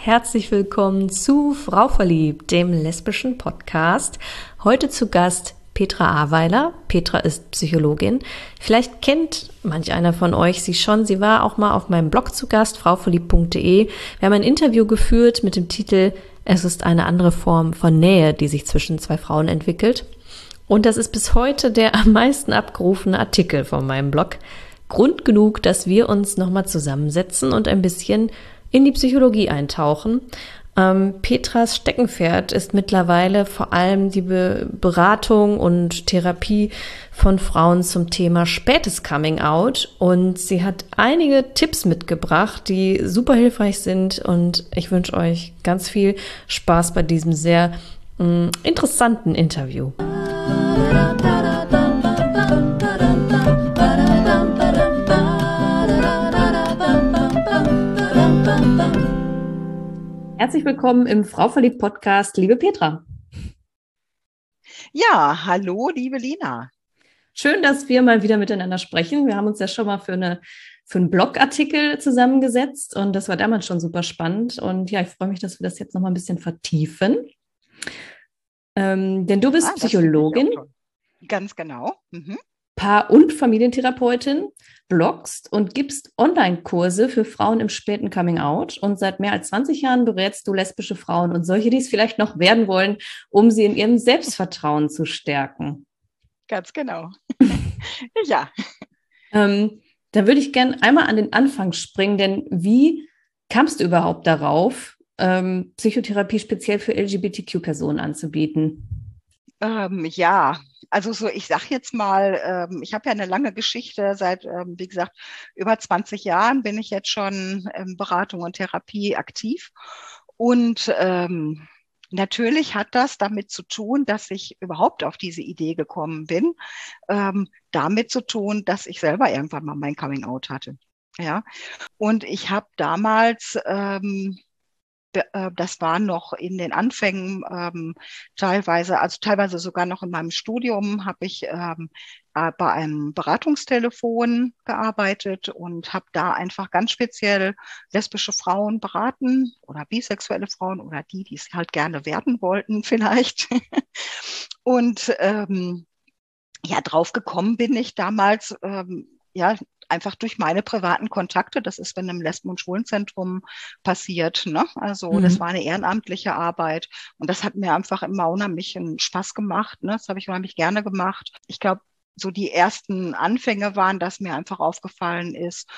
Herzlich willkommen zu Frau Verliebt, dem lesbischen Podcast. Heute zu Gast Petra Aweiler. Petra ist Psychologin. Vielleicht kennt manch einer von euch sie schon. Sie war auch mal auf meinem Blog zu Gast, frauverliebt.de. Wir haben ein Interview geführt mit dem Titel Es ist eine andere Form von Nähe, die sich zwischen zwei Frauen entwickelt. Und das ist bis heute der am meisten abgerufene Artikel von meinem Blog. Grund genug, dass wir uns nochmal zusammensetzen und ein bisschen in die Psychologie eintauchen. Ähm, Petras Steckenpferd ist mittlerweile vor allem die Be Beratung und Therapie von Frauen zum Thema spätes Coming Out. Und sie hat einige Tipps mitgebracht, die super hilfreich sind. Und ich wünsche euch ganz viel Spaß bei diesem sehr mm, interessanten Interview. Herzlich willkommen im Frau verliebt Podcast, liebe Petra. Ja, hallo, liebe Lina. Schön, dass wir mal wieder miteinander sprechen. Wir haben uns ja schon mal für, eine, für einen Blogartikel zusammengesetzt und das war damals schon super spannend. Und ja, ich freue mich, dass wir das jetzt noch mal ein bisschen vertiefen. Ähm, denn du bist ah, Psychologin. Ganz genau. Mhm. Paar- und Familientherapeutin, bloggst und gibst Online-Kurse für Frauen im späten Coming-out. Und seit mehr als 20 Jahren berätst du lesbische Frauen und solche, die es vielleicht noch werden wollen, um sie in ihrem Selbstvertrauen zu stärken. Ganz genau. ja. Ähm, da würde ich gerne einmal an den Anfang springen, denn wie kamst du überhaupt darauf, ähm, Psychotherapie speziell für LGBTQ-Personen anzubieten? Ähm, ja, also so, ich sag jetzt mal, ähm, ich habe ja eine lange Geschichte, seit, ähm, wie gesagt, über 20 Jahren bin ich jetzt schon in Beratung und Therapie aktiv. Und ähm, natürlich hat das damit zu tun, dass ich überhaupt auf diese Idee gekommen bin, ähm, damit zu tun, dass ich selber irgendwann mal mein Coming Out hatte. Ja, und ich habe damals ähm, äh, das war noch in den Anfängen ähm, teilweise, also teilweise sogar noch in meinem Studium habe ich ähm, äh, bei einem Beratungstelefon gearbeitet und habe da einfach ganz speziell lesbische Frauen beraten oder bisexuelle Frauen oder die, die es halt gerne werden wollten vielleicht. und ähm, ja, drauf gekommen bin ich damals, ähm, ja, einfach durch meine privaten Kontakte. Das ist in einem Lesben- und Schwulenzentrum passiert. Ne? Also mhm. das war eine ehrenamtliche Arbeit und das hat mir einfach immer unheimlich einen Spaß gemacht. Ne? Das habe ich unheimlich gerne gemacht. Ich glaube, so die ersten Anfänge waren, dass mir einfach aufgefallen ist,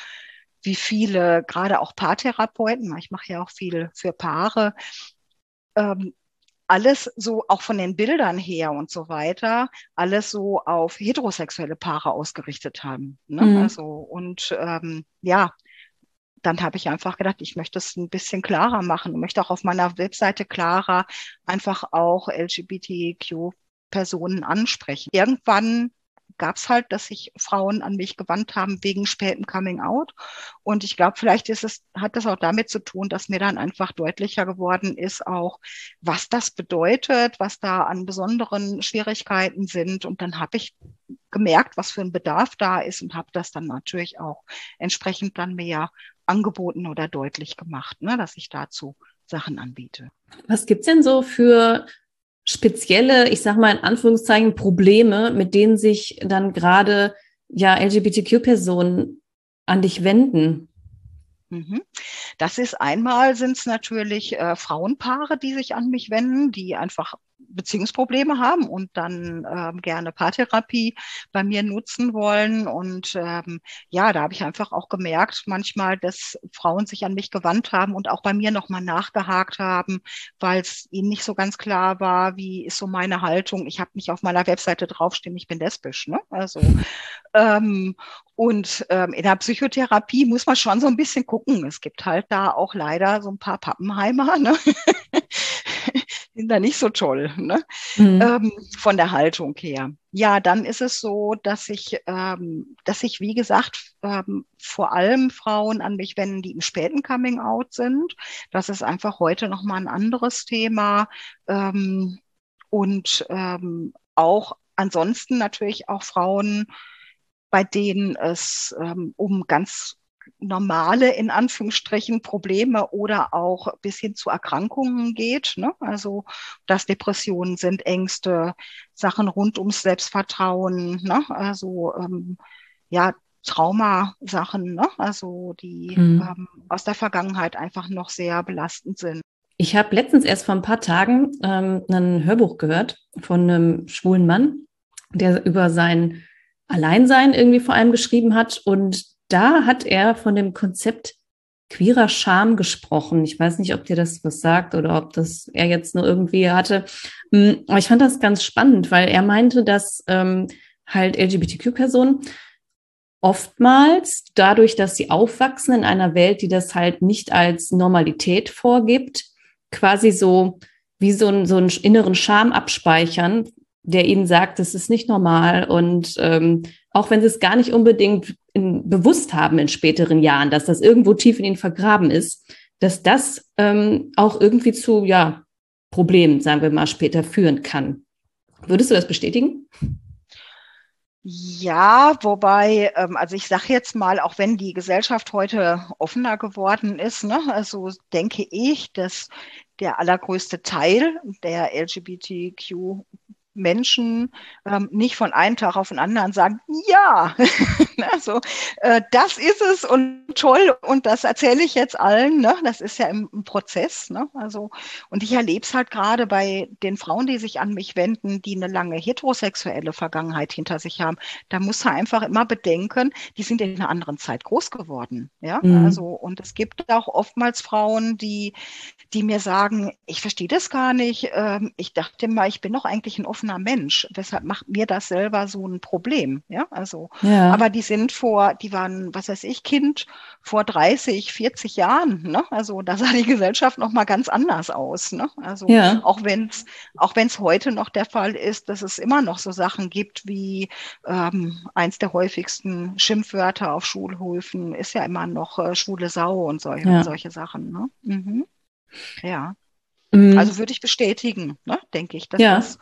wie viele, gerade auch Paartherapeuten, ich mache ja auch viel für Paare, ähm, alles so auch von den Bildern her und so weiter, alles so auf heterosexuelle Paare ausgerichtet haben. Ne? Mhm. Also und ähm, ja, dann habe ich einfach gedacht, ich möchte es ein bisschen klarer machen und möchte auch auf meiner Webseite klarer einfach auch LGBTQ-Personen ansprechen. Irgendwann gab es halt, dass sich Frauen an mich gewandt haben wegen spätem Coming Out. Und ich glaube, vielleicht ist es, hat das auch damit zu tun, dass mir dann einfach deutlicher geworden ist, auch was das bedeutet, was da an besonderen Schwierigkeiten sind. Und dann habe ich gemerkt, was für ein Bedarf da ist und habe das dann natürlich auch entsprechend dann mehr angeboten oder deutlich gemacht, ne, dass ich dazu Sachen anbiete. Was gibt's denn so für spezielle, ich sag mal in Anführungszeichen, Probleme, mit denen sich dann gerade ja LGBTQ-Personen an dich wenden? Mhm. Das ist einmal sind es natürlich äh, Frauenpaare, die sich an mich wenden, die einfach Beziehungsprobleme haben und dann ähm, gerne Paartherapie bei mir nutzen wollen. Und ähm, ja, da habe ich einfach auch gemerkt, manchmal, dass Frauen sich an mich gewandt haben und auch bei mir nochmal nachgehakt haben, weil es ihnen nicht so ganz klar war, wie ist so meine Haltung. Ich habe nicht auf meiner Webseite draufstehen, ich bin lesbisch. Ne? Also ähm, und ähm, in der Psychotherapie muss man schon so ein bisschen gucken. Es gibt halt da auch leider so ein paar Pappenheimer. Ne? sind da nicht so toll, ne? Mhm. Ähm, von der Haltung her. Ja, dann ist es so, dass ich, ähm, dass ich, wie gesagt, ähm, vor allem Frauen an mich wenden, die im späten Coming Out sind. Das ist einfach heute nochmal ein anderes Thema. Ähm, und ähm, auch ansonsten natürlich auch Frauen, bei denen es ähm, um ganz normale, in Anführungsstrichen, Probleme oder auch bis hin zu Erkrankungen geht. Ne? Also, dass Depressionen sind, Ängste, Sachen rund ums Selbstvertrauen, ne? also ähm, ja, Traumasachen, ne? also die mhm. ähm, aus der Vergangenheit einfach noch sehr belastend sind. Ich habe letztens erst vor ein paar Tagen ähm, ein Hörbuch gehört von einem schwulen Mann, der über sein Alleinsein irgendwie vor allem geschrieben hat. Und da hat er von dem Konzept queerer Scham gesprochen. Ich weiß nicht, ob dir das was sagt oder ob das er jetzt nur irgendwie hatte. Hm, aber ich fand das ganz spannend, weil er meinte, dass ähm, halt LGBTQ-Personen oftmals dadurch, dass sie aufwachsen in einer Welt, die das halt nicht als Normalität vorgibt, quasi so wie so, ein, so einen inneren Scham abspeichern, der ihnen sagt, das ist nicht normal und ähm, auch wenn sie es gar nicht unbedingt in, bewusst haben in späteren Jahren, dass das irgendwo tief in ihnen vergraben ist, dass das ähm, auch irgendwie zu ja Problemen, sagen wir mal, später führen kann. Würdest du das bestätigen? Ja, wobei, ähm, also ich sage jetzt mal, auch wenn die Gesellschaft heute offener geworden ist, ne, also denke ich, dass der allergrößte Teil der LGBTQ Menschen ähm, nicht von einem Tag auf den anderen sagen, ja, also äh, das ist es und toll und das erzähle ich jetzt allen. Ne? Das ist ja im, im Prozess. Ne? Also und ich erlebe es halt gerade bei den Frauen, die sich an mich wenden, die eine lange heterosexuelle Vergangenheit hinter sich haben. Da muss man einfach immer bedenken, die sind in einer anderen Zeit groß geworden. Ja, mhm. also und es gibt auch oftmals Frauen, die die mir sagen, ich verstehe das gar nicht. Ähm, ich dachte mal, ich bin doch eigentlich ein offener Mensch. Weshalb macht mir das selber so ein Problem? Ja, also, ja. aber die sind vor, die waren, was weiß ich, Kind vor 30, 40 Jahren. Ne? Also da sah die Gesellschaft noch mal ganz anders aus. Ne? Also ja. auch wenn es auch wenn es heute noch der Fall ist, dass es immer noch so Sachen gibt wie ähm, eins der häufigsten Schimpfwörter auf Schulhöfen ist ja immer noch äh, schwule Sau und solche, ja. solche Sachen. Ne? Mhm. Ja. Mhm. Also würde ich bestätigen, ne? denke ich, dass ja. das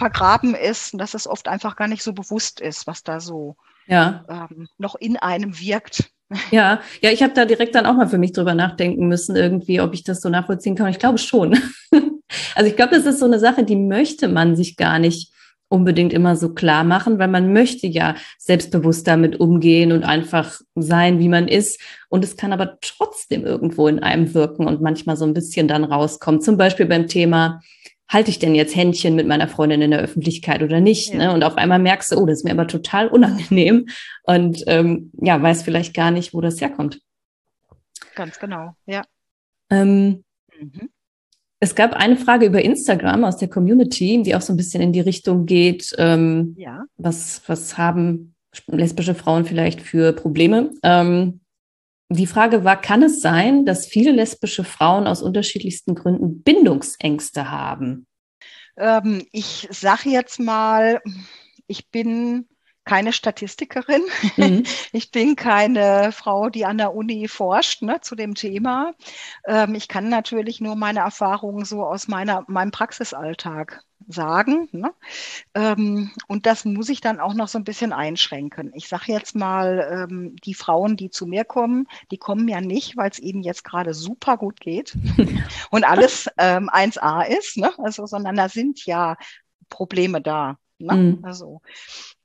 vergraben ist und dass es oft einfach gar nicht so bewusst ist, was da so ja. ähm, noch in einem wirkt. Ja, ja, ich habe da direkt dann auch mal für mich drüber nachdenken müssen, irgendwie, ob ich das so nachvollziehen kann. Ich glaube schon. also ich glaube, das ist so eine Sache, die möchte man sich gar nicht unbedingt immer so klar machen, weil man möchte ja selbstbewusst damit umgehen und einfach sein, wie man ist. Und es kann aber trotzdem irgendwo in einem wirken und manchmal so ein bisschen dann rauskommen. Zum Beispiel beim Thema, halte ich denn jetzt Händchen mit meiner Freundin in der Öffentlichkeit oder nicht? Ja. Ne? Und auf einmal merkst du, oh, das ist mir aber total unangenehm und ähm, ja, weiß vielleicht gar nicht, wo das herkommt. Ganz genau, ja. Ähm, mhm. Es gab eine Frage über Instagram aus der Community, die auch so ein bisschen in die Richtung geht, ähm, ja. was, was haben lesbische Frauen vielleicht für Probleme? Ähm, die Frage war, kann es sein, dass viele lesbische Frauen aus unterschiedlichsten Gründen Bindungsängste haben? Ähm, ich sage jetzt mal, ich bin keine Statistikerin. Mhm. Ich bin keine Frau, die an der Uni forscht ne, zu dem Thema. Ähm, ich kann natürlich nur meine Erfahrungen so aus meiner, meinem Praxisalltag sagen. Ne? Ähm, und das muss ich dann auch noch so ein bisschen einschränken. Ich sage jetzt mal, ähm, die Frauen, die zu mir kommen, die kommen ja nicht, weil es ihnen jetzt gerade super gut geht und alles ähm, 1a ist, ne? also, sondern da sind ja Probleme da. Ne? Mhm. Also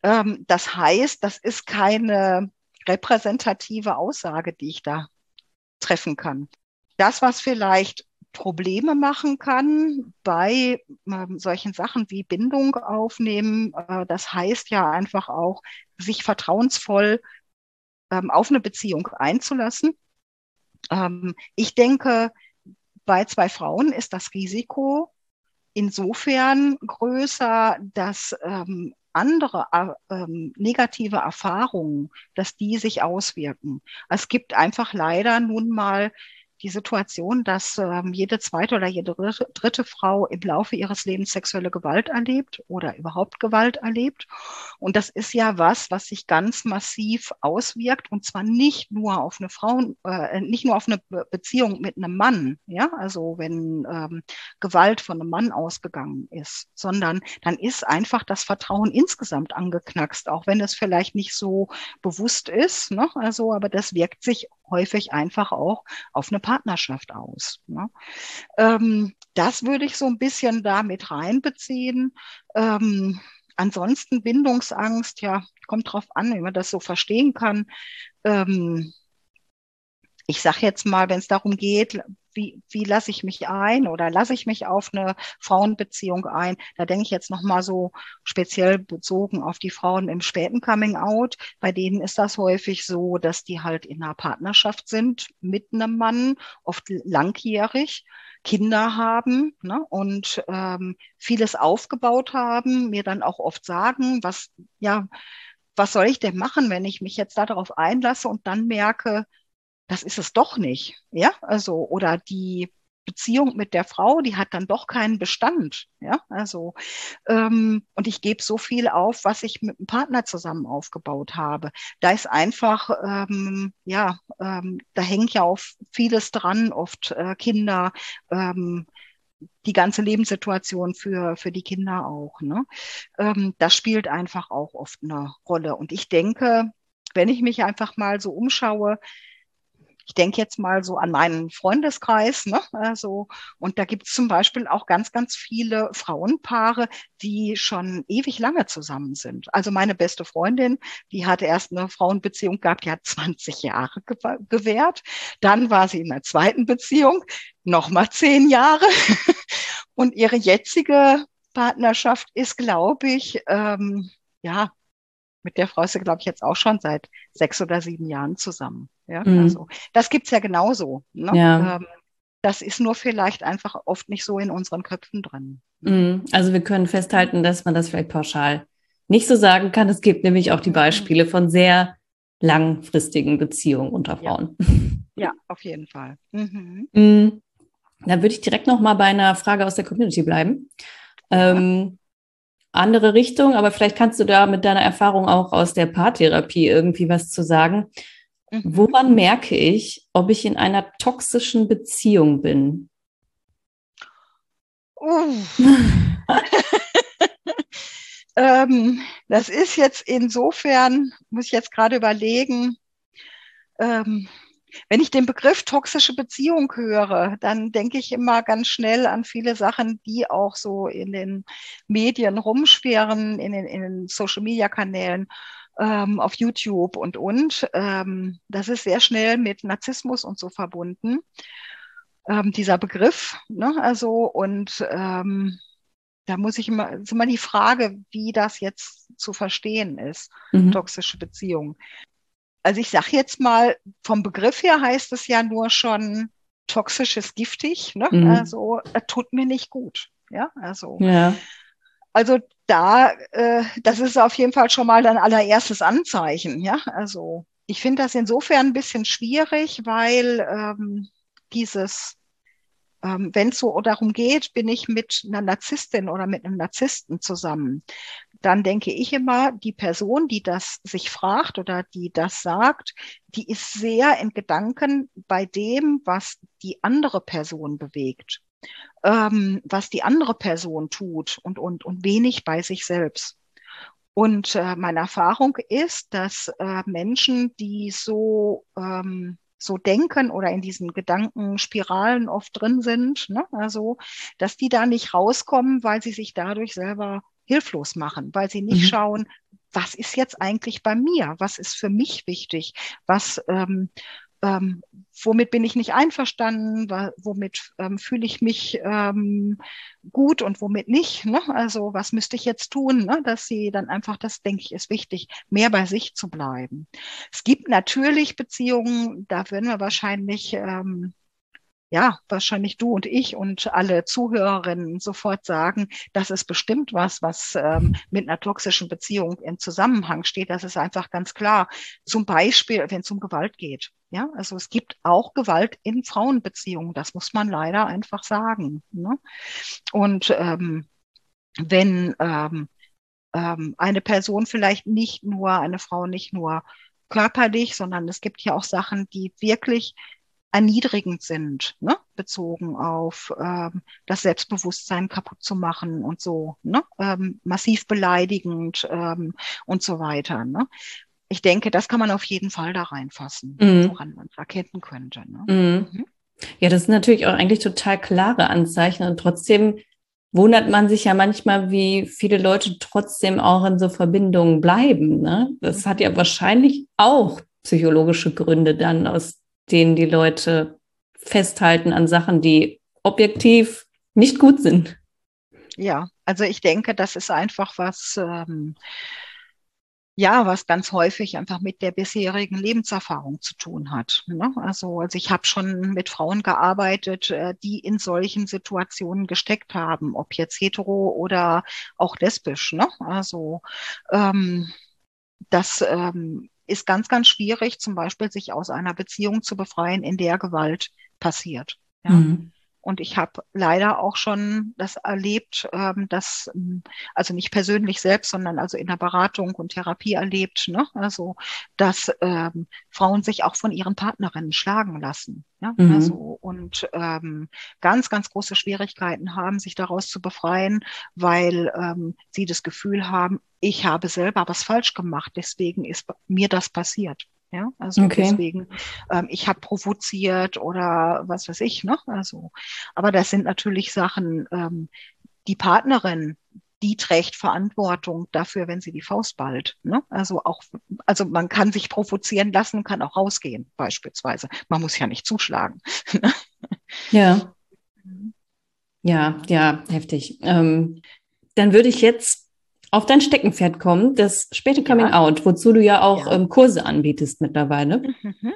ähm, das heißt, das ist keine repräsentative Aussage, die ich da treffen kann. Das, was vielleicht Probleme machen kann bei ähm, solchen Sachen wie Bindung aufnehmen, äh, das heißt ja einfach auch, sich vertrauensvoll ähm, auf eine Beziehung einzulassen. Ähm, ich denke, bei zwei Frauen ist das Risiko insofern größer, dass ähm, andere äh, ähm, negative Erfahrungen, dass die sich auswirken. Es gibt einfach leider nun mal die Situation, dass ähm, jede zweite oder jede dritte, Frau im Laufe ihres Lebens sexuelle Gewalt erlebt oder überhaupt Gewalt erlebt. Und das ist ja was, was sich ganz massiv auswirkt und zwar nicht nur auf eine Frau, äh, nicht nur auf eine Beziehung mit einem Mann, ja, also wenn ähm, Gewalt von einem Mann ausgegangen ist, sondern dann ist einfach das Vertrauen insgesamt angeknackst, auch wenn es vielleicht nicht so bewusst ist, ne? also, aber das wirkt sich häufig einfach auch auf eine Partnerschaft aus. Ne? Ähm, das würde ich so ein bisschen da mit reinbeziehen. Ähm, ansonsten Bindungsangst, ja, kommt drauf an, wie man das so verstehen kann. Ähm, ich sage jetzt mal, wenn es darum geht, wie, wie lasse ich mich ein oder lasse ich mich auf eine Frauenbeziehung ein? Da denke ich jetzt nochmal so speziell bezogen auf die Frauen im späten Coming Out. Bei denen ist das häufig so, dass die halt in einer Partnerschaft sind mit einem Mann, oft langjährig. Kinder haben ne, und ähm, vieles aufgebaut haben, mir dann auch oft sagen, was, ja, was soll ich denn machen, wenn ich mich jetzt darauf einlasse und dann merke, das ist es doch nicht. Ja, also, oder die Beziehung mit der Frau, die hat dann doch keinen Bestand. Ja, also, ähm, und ich gebe so viel auf, was ich mit dem Partner zusammen aufgebaut habe. Da ist einfach, ähm, ja, ähm, da hängt ja auf vieles dran, oft äh, Kinder, ähm, die ganze Lebenssituation für, für die Kinder auch. Ne? Ähm, das spielt einfach auch oft eine Rolle. Und ich denke, wenn ich mich einfach mal so umschaue, ich denke jetzt mal so an meinen Freundeskreis, ne? Also, und da gibt es zum Beispiel auch ganz, ganz viele Frauenpaare, die schon ewig lange zusammen sind. Also meine beste Freundin, die hatte erst eine Frauenbeziehung gehabt, die hat 20 Jahre gewährt. Dann war sie in einer zweiten Beziehung, nochmal zehn Jahre. und ihre jetzige Partnerschaft ist, glaube ich, ähm, ja, mit der Frau ist sie, glaube ich, jetzt auch schon seit sechs oder sieben Jahren zusammen. Ja, mhm. also das gibt's ja genauso. Ne? Ja. Ähm, das ist nur vielleicht einfach oft nicht so in unseren Köpfen drin. Mhm. Also wir können festhalten, dass man das vielleicht pauschal nicht so sagen kann. Es gibt nämlich auch die mhm. Beispiele von sehr langfristigen Beziehungen unter Frauen. Ja, ja auf jeden Fall. Mhm. mhm. Dann würde ich direkt noch mal bei einer Frage aus der Community bleiben. Ja. Ähm, andere Richtung, aber vielleicht kannst du da mit deiner Erfahrung auch aus der Paartherapie irgendwie was zu sagen. Mhm. Woran merke ich, ob ich in einer toxischen Beziehung bin? Uh. ähm, das ist jetzt insofern, muss ich jetzt gerade überlegen, ähm, wenn ich den Begriff toxische Beziehung höre, dann denke ich immer ganz schnell an viele Sachen, die auch so in den Medien rumschweren, in den, in den Social-Media-Kanälen, ähm, auf YouTube und und. Ähm, das ist sehr schnell mit Narzissmus und so verbunden, ähm, dieser Begriff. Ne? Also und ähm, da muss ich immer, ist immer die Frage, wie das jetzt zu verstehen ist, mhm. toxische Beziehung also ich sage jetzt mal, vom Begriff her heißt es ja nur schon toxisches giftig. Ne? Mhm. Also das tut mir nicht gut. Ja, also. Ja. Also da, äh, das ist auf jeden Fall schon mal dein allererstes Anzeichen. Ja, also ich finde das insofern ein bisschen schwierig, weil ähm, dieses ähm, wenn es so darum geht, bin ich mit einer Narzisstin oder mit einem Narzissten zusammen, dann denke ich immer, die Person, die das sich fragt oder die das sagt, die ist sehr in Gedanken bei dem, was die andere Person bewegt, ähm, was die andere Person tut und, und, und wenig bei sich selbst. Und äh, meine Erfahrung ist, dass äh, Menschen, die so ähm, so denken oder in diesen Gedankenspiralen oft drin sind, ne? also dass die da nicht rauskommen, weil sie sich dadurch selber hilflos machen, weil sie nicht mhm. schauen, was ist jetzt eigentlich bei mir, was ist für mich wichtig, was ähm, ähm, womit bin ich nicht einverstanden, womit ähm, fühle ich mich ähm, gut und womit nicht. Ne? Also was müsste ich jetzt tun, ne? dass sie dann einfach, das denke ich, ist wichtig, mehr bei sich zu bleiben. Es gibt natürlich Beziehungen, da würden wir wahrscheinlich ähm, ja, wahrscheinlich du und ich und alle Zuhörerinnen sofort sagen, das ist bestimmt was, was ähm, mit einer toxischen Beziehung in Zusammenhang steht. Das ist einfach ganz klar. Zum Beispiel, wenn es um Gewalt geht. Ja, also es gibt auch Gewalt in Frauenbeziehungen. Das muss man leider einfach sagen. Ne? Und ähm, wenn ähm, ähm, eine Person vielleicht nicht nur, eine Frau nicht nur körperlich, sondern es gibt ja auch Sachen, die wirklich erniedrigend sind, ne? bezogen auf ähm, das Selbstbewusstsein kaputt zu machen und so, ne? ähm, massiv beleidigend ähm, und so weiter. Ne? Ich denke, das kann man auf jeden Fall da reinfassen, mhm. woran man es erkennen könnte. Ne? Mhm. Mhm. Ja, das sind natürlich auch eigentlich total klare Anzeichen und trotzdem wundert man sich ja manchmal, wie viele Leute trotzdem auch in so Verbindungen bleiben. Ne? Das hat ja wahrscheinlich auch psychologische Gründe dann, aus denen die Leute festhalten an Sachen, die objektiv nicht gut sind. Ja, also ich denke, das ist einfach was, ähm, ja, was ganz häufig einfach mit der bisherigen Lebenserfahrung zu tun hat. Ne? Also, also ich habe schon mit Frauen gearbeitet, äh, die in solchen Situationen gesteckt haben, ob jetzt hetero oder auch lesbisch. Ne? Also ähm, das ähm, ist ganz, ganz schwierig, zum Beispiel sich aus einer Beziehung zu befreien, in der Gewalt passiert. Ja? Mhm. Und ich habe leider auch schon das erlebt, ähm, dass, ähm, also nicht persönlich selbst, sondern also in der Beratung und Therapie erlebt, ne? also dass ähm, Frauen sich auch von ihren Partnerinnen schlagen lassen. Ja? Mhm. Also, und ähm, ganz, ganz große Schwierigkeiten haben, sich daraus zu befreien, weil ähm, sie das Gefühl haben, ich habe selber was falsch gemacht, deswegen ist mir das passiert. Ja, also okay. deswegen, ähm, ich habe provoziert oder was weiß ich, ne? Also, aber das sind natürlich Sachen, ähm, die Partnerin, die trägt Verantwortung dafür, wenn sie die Faust ballt. Ne? Also auch, also man kann sich provozieren lassen, kann auch rausgehen, beispielsweise. Man muss ja nicht zuschlagen. ja. Ja, ja, heftig. Ähm, dann würde ich jetzt auf dein Steckenpferd kommen, das späte Coming ja. Out, wozu du ja auch ja. ähm, Kurse anbietest mittlerweile. Mhm.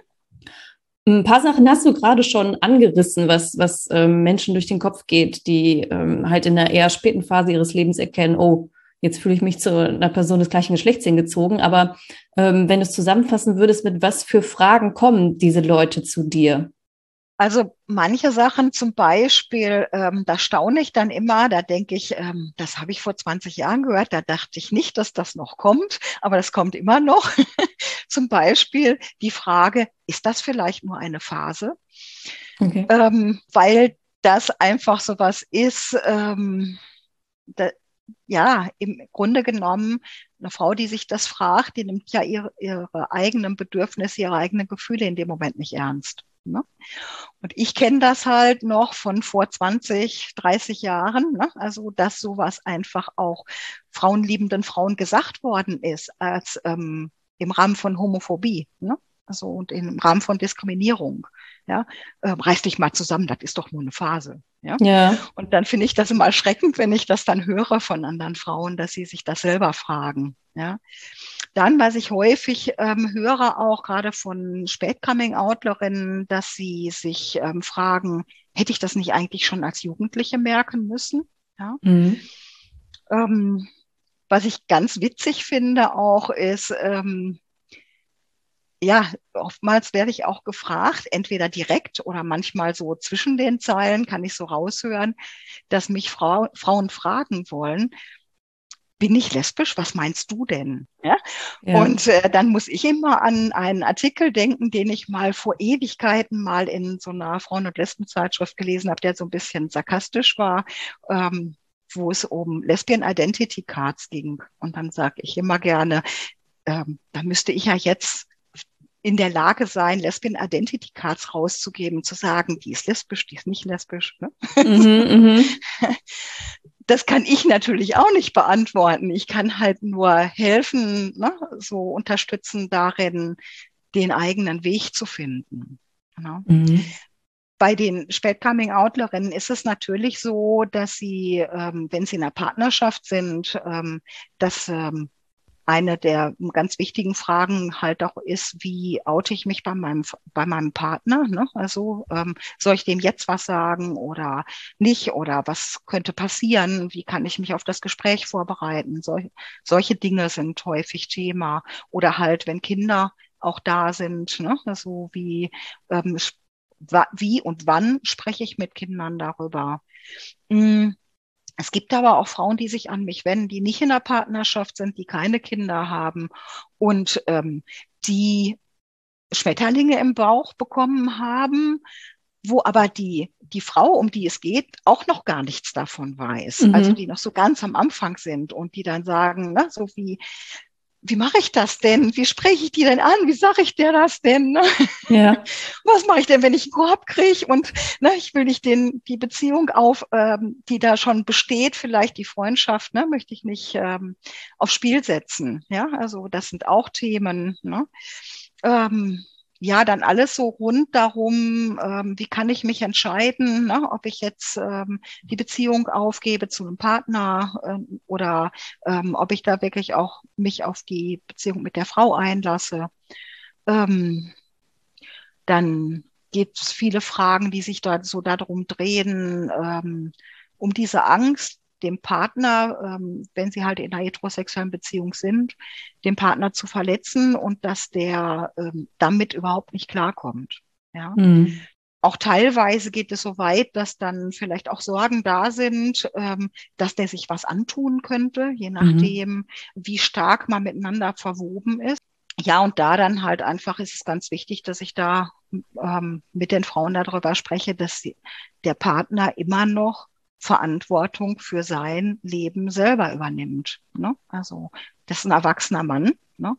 Ein paar Sachen hast du gerade schon angerissen, was, was ähm, Menschen durch den Kopf geht, die ähm, halt in der eher späten Phase ihres Lebens erkennen, oh, jetzt fühle ich mich zu einer Person des gleichen Geschlechts hingezogen. Aber ähm, wenn du es zusammenfassen würdest, mit was für Fragen kommen diese Leute zu dir? Also manche Sachen zum Beispiel, ähm, da staune ich dann immer, da denke ich, ähm, das habe ich vor 20 Jahren gehört, da dachte ich nicht, dass das noch kommt, aber das kommt immer noch. zum Beispiel die Frage, ist das vielleicht nur eine Phase? Okay. Ähm, weil das einfach so was ist, ähm, da, ja, im Grunde genommen, eine Frau, die sich das fragt, die nimmt ja ihre, ihre eigenen Bedürfnisse, ihre eigenen Gefühle in dem Moment nicht ernst. Ne? Und ich kenne das halt noch von vor 20, 30 Jahren, ne? also dass sowas einfach auch frauenliebenden Frauen gesagt worden ist, als ähm, im Rahmen von Homophobie. Ne? Also und im Rahmen von Diskriminierung. Ja, äh, reiß dich mal zusammen, das ist doch nur eine Phase. Ja. ja. Und dann finde ich das immer erschreckend, wenn ich das dann höre von anderen Frauen, dass sie sich das selber fragen. Ja. Dann, was ich häufig ähm, höre, auch gerade von Spätcoming-Outlerinnen, dass sie sich ähm, fragen, hätte ich das nicht eigentlich schon als Jugendliche merken müssen? Ja. Mhm. Ähm, was ich ganz witzig finde auch ist, ähm, ja, oftmals werde ich auch gefragt, entweder direkt oder manchmal so zwischen den Zeilen kann ich so raushören, dass mich Frau, Frauen fragen wollen, bin ich lesbisch? Was meinst du denn? Ja? ja. Und äh, dann muss ich immer an einen Artikel denken, den ich mal vor Ewigkeiten mal in so einer Frauen- und Lesbenzeitschrift gelesen habe, der so ein bisschen sarkastisch war. Ähm, wo es um Lesbian Identity Cards ging. Und dann sage ich immer gerne, ähm, da müsste ich ja jetzt in der Lage sein, Lesbian Identity Cards rauszugeben, zu sagen, die ist lesbisch, die ist nicht lesbisch. Ne? Mhm, mhm. das kann ich natürlich auch nicht beantworten. Ich kann halt nur helfen, ne, so unterstützen darin, den eigenen Weg zu finden. Genau. Mhm. Bei den Spät-Coming-Outlerinnen ist es natürlich so, dass sie, ähm, wenn sie in einer Partnerschaft sind, ähm, dass ähm, eine der ganz wichtigen Fragen halt auch ist, wie oute ich mich bei meinem, bei meinem Partner? Ne? Also ähm, soll ich dem jetzt was sagen oder nicht? Oder was könnte passieren? Wie kann ich mich auf das Gespräch vorbereiten? Sol solche Dinge sind häufig Thema. Oder halt, wenn Kinder auch da sind. Ne? So wie, ähm, wie und wann spreche ich mit Kindern darüber. Mm, es gibt aber auch Frauen, die sich an mich wenden, die nicht in der Partnerschaft sind, die keine Kinder haben und ähm, die Schmetterlinge im Bauch bekommen haben, wo aber die, die Frau, um die es geht, auch noch gar nichts davon weiß. Mhm. Also die noch so ganz am Anfang sind und die dann sagen, ne, so wie, wie mache ich das denn? Wie spreche ich die denn an? Wie sage ich dir das denn? Ja. Was mache ich denn, wenn ich einen Korb kriege und ne, ich will nicht den, die Beziehung auf, ähm, die da schon besteht, vielleicht die Freundschaft, ne, möchte ich nicht ähm, aufs Spiel setzen. Ja, also das sind auch Themen. Ne? Ähm, ja, dann alles so rund darum, ähm, wie kann ich mich entscheiden, ne, ob ich jetzt ähm, die Beziehung aufgebe zu einem Partner ähm, oder ähm, ob ich da wirklich auch mich auf die Beziehung mit der Frau einlasse. Ähm, dann gibt es viele Fragen, die sich da so darum drehen, ähm, um diese Angst, dem Partner, ähm, wenn sie halt in einer heterosexuellen Beziehung sind, den Partner zu verletzen und dass der ähm, damit überhaupt nicht klarkommt. Ja. Mhm. Auch teilweise geht es so weit, dass dann vielleicht auch Sorgen da sind, ähm, dass der sich was antun könnte, je mhm. nachdem, mhm. wie stark man miteinander verwoben ist. Ja, und da dann halt einfach ist es ganz wichtig, dass ich da ähm, mit den Frauen darüber spreche, dass der Partner immer noch Verantwortung für sein Leben selber übernimmt. Ne? Also das ist ein erwachsener Mann. Ne?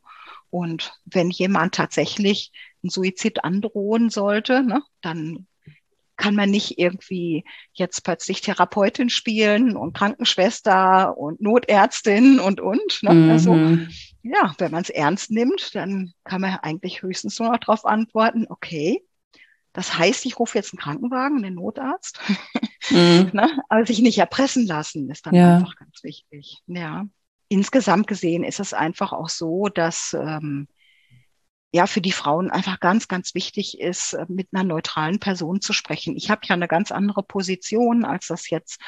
Und wenn jemand tatsächlich einen Suizid androhen sollte, ne, dann kann man nicht irgendwie jetzt plötzlich Therapeutin spielen und Krankenschwester und Notärztin und und. Ne? Mhm. Also ja, wenn man es ernst nimmt, dann kann man eigentlich höchstens nur noch darauf antworten, okay, das heißt, ich rufe jetzt einen Krankenwagen, einen Notarzt. Mhm. ne? Aber sich nicht erpressen lassen, ist dann ja. einfach ganz wichtig. Ja. Insgesamt gesehen ist es einfach auch so, dass ähm, ja für die Frauen einfach ganz, ganz wichtig ist, äh, mit einer neutralen Person zu sprechen. Ich habe ja eine ganz andere Position, als das jetzt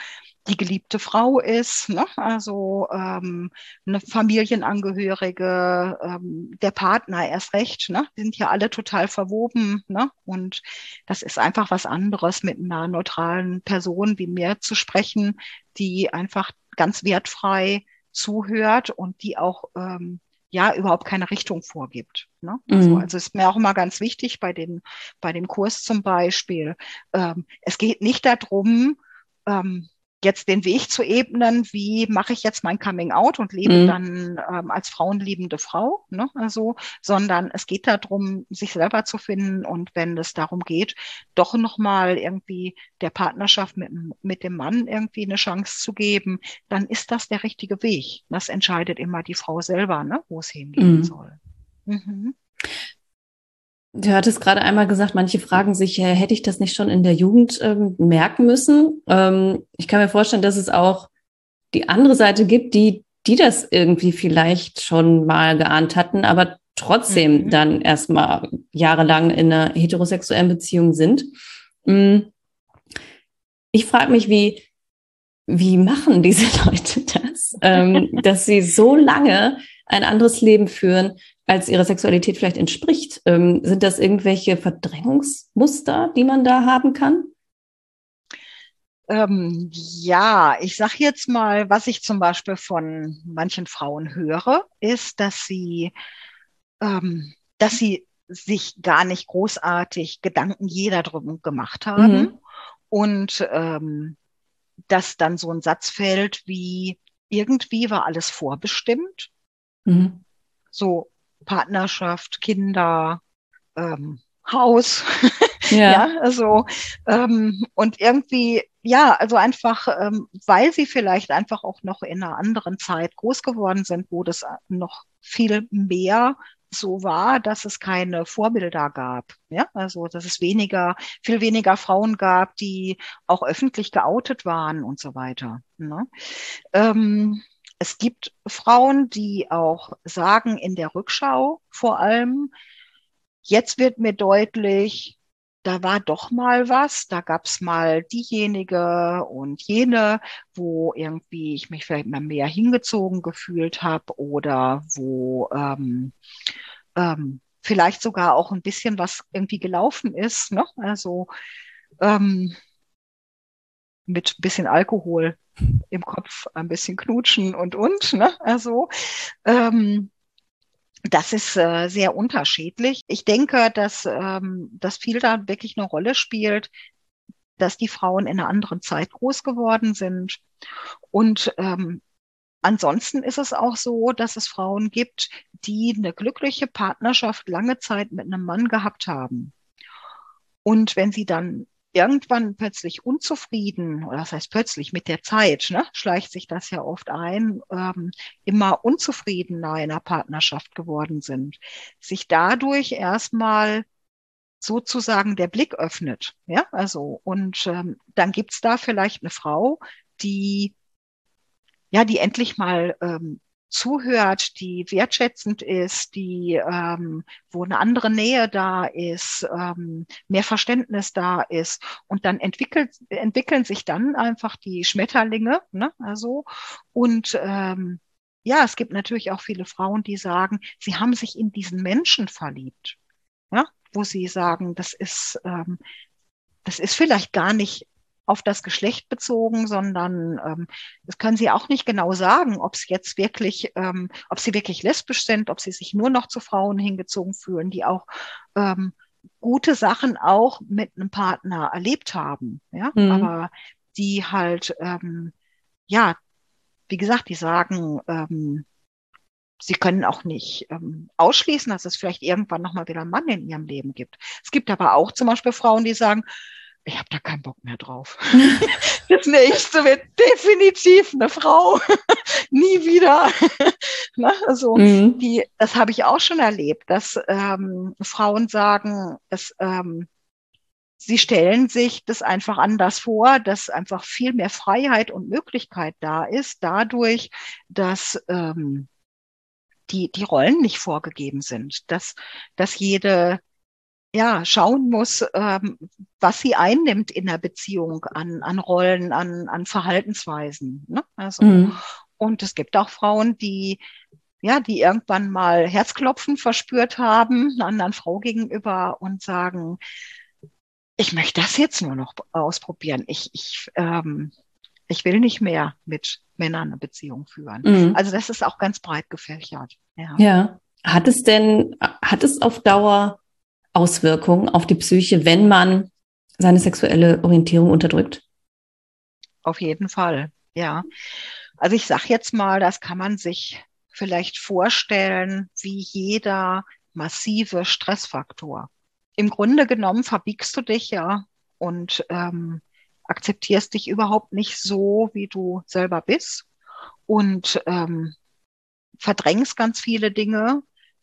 die geliebte Frau ist, ne? also ähm, eine Familienangehörige, ähm, der Partner erst recht, ne? die sind ja alle total verwoben. Ne? Und das ist einfach was anderes, mit einer neutralen Person wie mir zu sprechen, die einfach ganz wertfrei zuhört und die auch ähm, ja überhaupt keine Richtung vorgibt. Ne? Also, mhm. also ist mir auch immer ganz wichtig bei den bei dem Kurs zum Beispiel. Ähm, es geht nicht darum, ähm, jetzt den Weg zu ebnen, wie mache ich jetzt mein Coming Out und lebe mhm. dann ähm, als frauenliebende Frau, ne? also, sondern es geht darum, sich selber zu finden und wenn es darum geht, doch nochmal irgendwie der Partnerschaft mit, mit dem Mann irgendwie eine Chance zu geben, dann ist das der richtige Weg. Das entscheidet immer die Frau selber, ne? wo es hingehen mhm. soll. Mhm. Du hattest gerade einmal gesagt, manche fragen sich, hätte ich das nicht schon in der Jugend ähm, merken müssen? Ähm, ich kann mir vorstellen, dass es auch die andere Seite gibt, die, die das irgendwie vielleicht schon mal geahnt hatten, aber trotzdem mhm. dann erstmal jahrelang in einer heterosexuellen Beziehung sind. Mhm. Ich frage mich, wie, wie machen diese Leute das, ähm, dass sie so lange ein anderes Leben führen, als ihrer Sexualität vielleicht entspricht. Ähm, sind das irgendwelche Verdrängungsmuster, die man da haben kann? Ähm, ja, ich sage jetzt mal, was ich zum Beispiel von manchen Frauen höre, ist, dass sie, ähm, dass sie sich gar nicht großartig Gedanken jeder drum gemacht haben mhm. und ähm, dass dann so ein Satz fällt wie irgendwie war alles vorbestimmt. Mhm. So Partnerschaft, Kinder, ähm, Haus. Ja. ja, also ähm, und irgendwie, ja, also einfach, ähm, weil sie vielleicht einfach auch noch in einer anderen Zeit groß geworden sind, wo das noch viel mehr so war, dass es keine Vorbilder gab. Ja, also dass es weniger, viel weniger Frauen gab, die auch öffentlich geoutet waren und so weiter. Ne? Ähm, es gibt Frauen, die auch sagen in der Rückschau vor allem, jetzt wird mir deutlich, da war doch mal was, da gab es mal diejenige und jene, wo irgendwie ich mich vielleicht mal mehr hingezogen gefühlt habe oder wo ähm, ähm, vielleicht sogar auch ein bisschen was irgendwie gelaufen ist, ne? Also ähm, mit bisschen Alkohol im Kopf, ein bisschen knutschen und und, ne? Also ähm, das ist äh, sehr unterschiedlich. Ich denke, dass, ähm, dass viel da wirklich eine Rolle spielt, dass die Frauen in einer anderen Zeit groß geworden sind. Und ähm, ansonsten ist es auch so, dass es Frauen gibt, die eine glückliche Partnerschaft lange Zeit mit einem Mann gehabt haben. Und wenn sie dann irgendwann plötzlich unzufrieden, oder das heißt plötzlich mit der Zeit, ne, schleicht sich das ja oft ein, ähm, immer unzufriedener in einer Partnerschaft geworden sind, sich dadurch erstmal sozusagen der Blick öffnet. Ja, also, und ähm, dann gibt's da vielleicht eine Frau, die ja, die endlich mal ähm, zuhört, die wertschätzend ist, die, ähm, wo eine andere Nähe da ist, ähm, mehr Verständnis da ist. Und dann entwickelt, entwickeln sich dann einfach die Schmetterlinge, ne? Also, und ähm, ja, es gibt natürlich auch viele Frauen, die sagen, sie haben sich in diesen Menschen verliebt. Ja, wo sie sagen, das ist, ähm, das ist vielleicht gar nicht auf das Geschlecht bezogen, sondern ähm, das können sie auch nicht genau sagen, ob es jetzt wirklich, ähm, ob sie wirklich lesbisch sind, ob sie sich nur noch zu Frauen hingezogen fühlen, die auch ähm, gute Sachen auch mit einem Partner erlebt haben, ja, mhm. aber die halt, ähm, ja, wie gesagt, die sagen, ähm, sie können auch nicht ähm, ausschließen, dass es vielleicht irgendwann nochmal wieder einen Mann in ihrem Leben gibt. Es gibt aber auch zum Beispiel Frauen, die sagen, ich habe da keinen Bock mehr drauf. das nächste wird definitiv eine Frau. Nie wieder. ne? Also mhm. die, das habe ich auch schon erlebt, dass ähm, Frauen sagen, dass ähm, sie stellen sich das einfach anders vor, dass einfach viel mehr Freiheit und Möglichkeit da ist, dadurch, dass ähm, die, die Rollen nicht vorgegeben sind, dass, dass jede ja, schauen muss, ähm, was sie einnimmt in der Beziehung an, an Rollen, an, an Verhaltensweisen. Ne? Also, mhm. Und es gibt auch Frauen, die ja, die irgendwann mal Herzklopfen verspürt haben, einer anderen Frau gegenüber und sagen, ich möchte das jetzt nur noch ausprobieren. Ich, ich, ähm, ich will nicht mehr mit Männern eine Beziehung führen. Mhm. Also das ist auch ganz breit gefächert. Ja. ja. Hat es denn, hat es auf Dauer Auswirkungen auf die Psyche, wenn man seine sexuelle Orientierung unterdrückt? Auf jeden Fall, ja. Also ich sage jetzt mal, das kann man sich vielleicht vorstellen wie jeder massive Stressfaktor. Im Grunde genommen verbiegst du dich ja und ähm, akzeptierst dich überhaupt nicht so, wie du selber bist und ähm, verdrängst ganz viele Dinge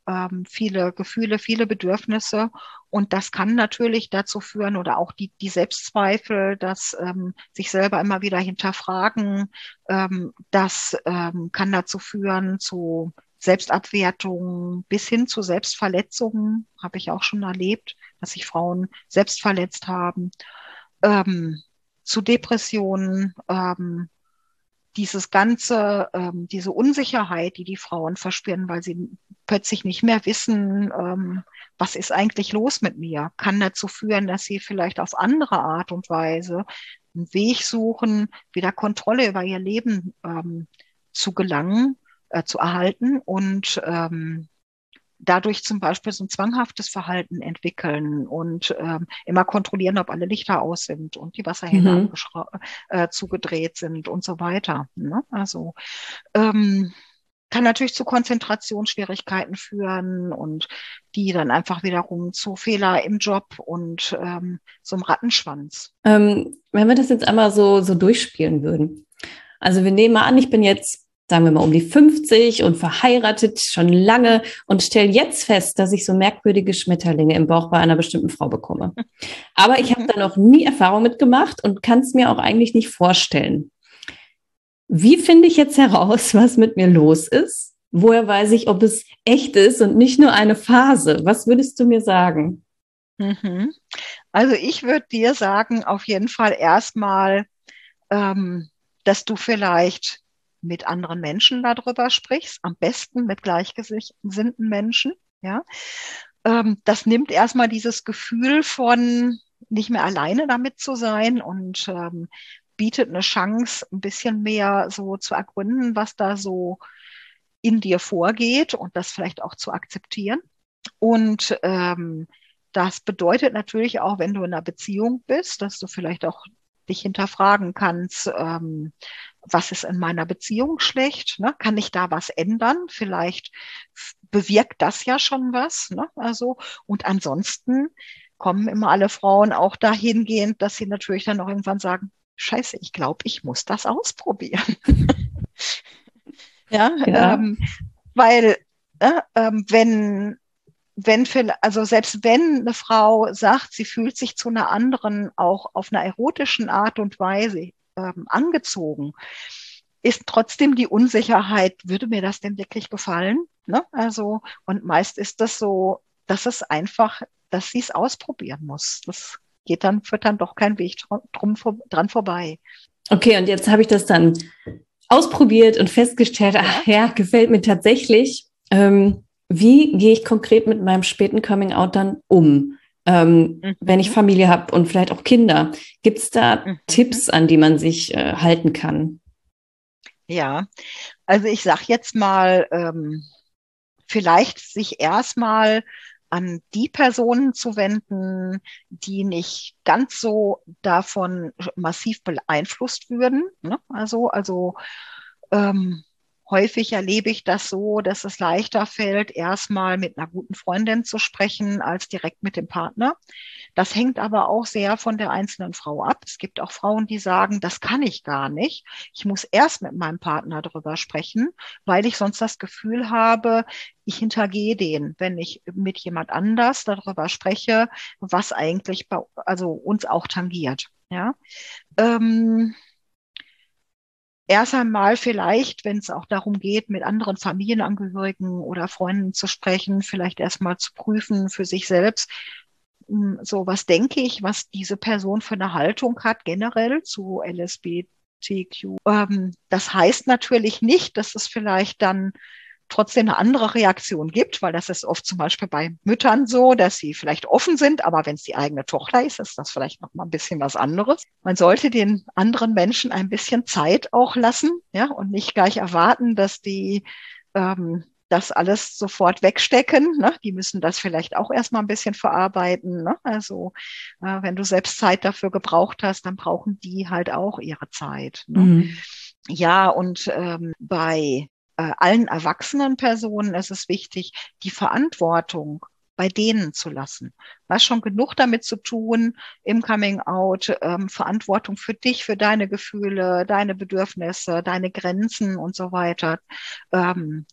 ähm, viele Gefühle, viele Bedürfnisse. Und das kann natürlich dazu führen oder auch die, die Selbstzweifel, dass ähm, sich selber immer wieder hinterfragen, ähm, das ähm, kann dazu führen zu Selbstabwertung bis hin zu Selbstverletzungen, habe ich auch schon erlebt, dass sich Frauen selbst verletzt haben, ähm, zu Depressionen, ähm, dieses ganze, ähm, diese Unsicherheit, die die Frauen verspüren, weil sie plötzlich nicht mehr wissen, ähm, was ist eigentlich los mit mir, kann dazu führen, dass sie vielleicht auf andere Art und Weise einen Weg suchen, wieder Kontrolle über ihr Leben ähm, zu gelangen, äh, zu erhalten und ähm, dadurch zum Beispiel so ein zwanghaftes Verhalten entwickeln und ähm, immer kontrollieren, ob alle Lichter aus sind und die Wasserhähne mhm. äh, zugedreht sind und so weiter. Ne? Also ähm, kann natürlich zu Konzentrationsschwierigkeiten führen und die dann einfach wiederum zu Fehler im Job und ähm, so einem Rattenschwanz. Ähm, wenn wir das jetzt einmal so, so durchspielen würden. Also wir nehmen mal an, ich bin jetzt sagen wir mal um die 50 und verheiratet schon lange und stelle jetzt fest, dass ich so merkwürdige Schmetterlinge im Bauch bei einer bestimmten Frau bekomme. Aber ich habe da noch nie Erfahrung mitgemacht und kann es mir auch eigentlich nicht vorstellen. Wie finde ich jetzt heraus, was mit mir los ist? Woher weiß ich, ob es echt ist und nicht nur eine Phase? Was würdest du mir sagen? Mhm. Also ich würde dir sagen, auf jeden Fall erstmal, ähm, dass du vielleicht mit anderen Menschen darüber sprichst, am besten mit gleichgesinnten Menschen, ja. ähm, das nimmt erstmal dieses Gefühl von nicht mehr alleine damit zu sein und ähm, bietet eine Chance, ein bisschen mehr so zu ergründen, was da so in dir vorgeht und das vielleicht auch zu akzeptieren. Und ähm, das bedeutet natürlich auch, wenn du in einer Beziehung bist, dass du vielleicht auch dich hinterfragen kannst, ähm, was ist in meiner Beziehung schlecht? Ne? Kann ich da was ändern? Vielleicht bewirkt das ja schon was. Ne? Also, und ansonsten kommen immer alle Frauen auch dahingehend, dass sie natürlich dann auch irgendwann sagen, Scheiße, ich glaube, ich muss das ausprobieren. ja, ja. Ähm, weil äh, ähm, wenn wenn für, also selbst wenn eine Frau sagt, sie fühlt sich zu einer anderen auch auf einer erotischen Art und Weise ähm, angezogen, ist trotzdem die Unsicherheit, würde mir das denn wirklich gefallen? Ne? Also, und meist ist das so, dass es einfach, dass sie es ausprobieren muss. Das geht dann, führt dann doch kein Weg drum, dran vorbei. Okay, und jetzt habe ich das dann ausprobiert und festgestellt, ach ja, gefällt mir tatsächlich. Ähm, wie gehe ich konkret mit meinem späten Coming Out dann um? Ähm, mhm. Wenn ich Familie habe und vielleicht auch Kinder. Gibt es da mhm. Tipps, an die man sich äh, halten kann? Ja, also ich sage jetzt mal, ähm, vielleicht sich erstmal an die Personen zu wenden, die nicht ganz so davon massiv beeinflusst würden. Ne? Also, also ähm, Häufig erlebe ich das so, dass es leichter fällt, erstmal mit einer guten Freundin zu sprechen, als direkt mit dem Partner. Das hängt aber auch sehr von der einzelnen Frau ab. Es gibt auch Frauen, die sagen, das kann ich gar nicht. Ich muss erst mit meinem Partner darüber sprechen, weil ich sonst das Gefühl habe, ich hintergehe den, wenn ich mit jemand anders darüber spreche, was eigentlich bei, also uns auch tangiert. Ja. Ähm, erst einmal vielleicht, wenn es auch darum geht, mit anderen Familienangehörigen oder Freunden zu sprechen, vielleicht erstmal zu prüfen für sich selbst, hm, so was denke ich, was diese Person für eine Haltung hat generell zu LSBTQ. Ähm, das heißt natürlich nicht, dass es vielleicht dann trotzdem eine andere Reaktion gibt, weil das ist oft zum Beispiel bei Müttern so, dass sie vielleicht offen sind, aber wenn es die eigene Tochter ist, ist das vielleicht noch mal ein bisschen was anderes. Man sollte den anderen Menschen ein bisschen Zeit auch lassen, ja, und nicht gleich erwarten, dass die ähm, das alles sofort wegstecken. Ne? Die müssen das vielleicht auch erstmal ein bisschen verarbeiten. Ne? Also äh, wenn du selbst Zeit dafür gebraucht hast, dann brauchen die halt auch ihre Zeit. Ne? Mhm. Ja, und ähm, bei äh, allen erwachsenen Personen ist es wichtig, die Verantwortung bei denen zu lassen. Was schon genug damit zu tun, im Coming Out, ähm, Verantwortung für dich, für deine Gefühle, deine Bedürfnisse, deine Grenzen und so weiter. Ähm,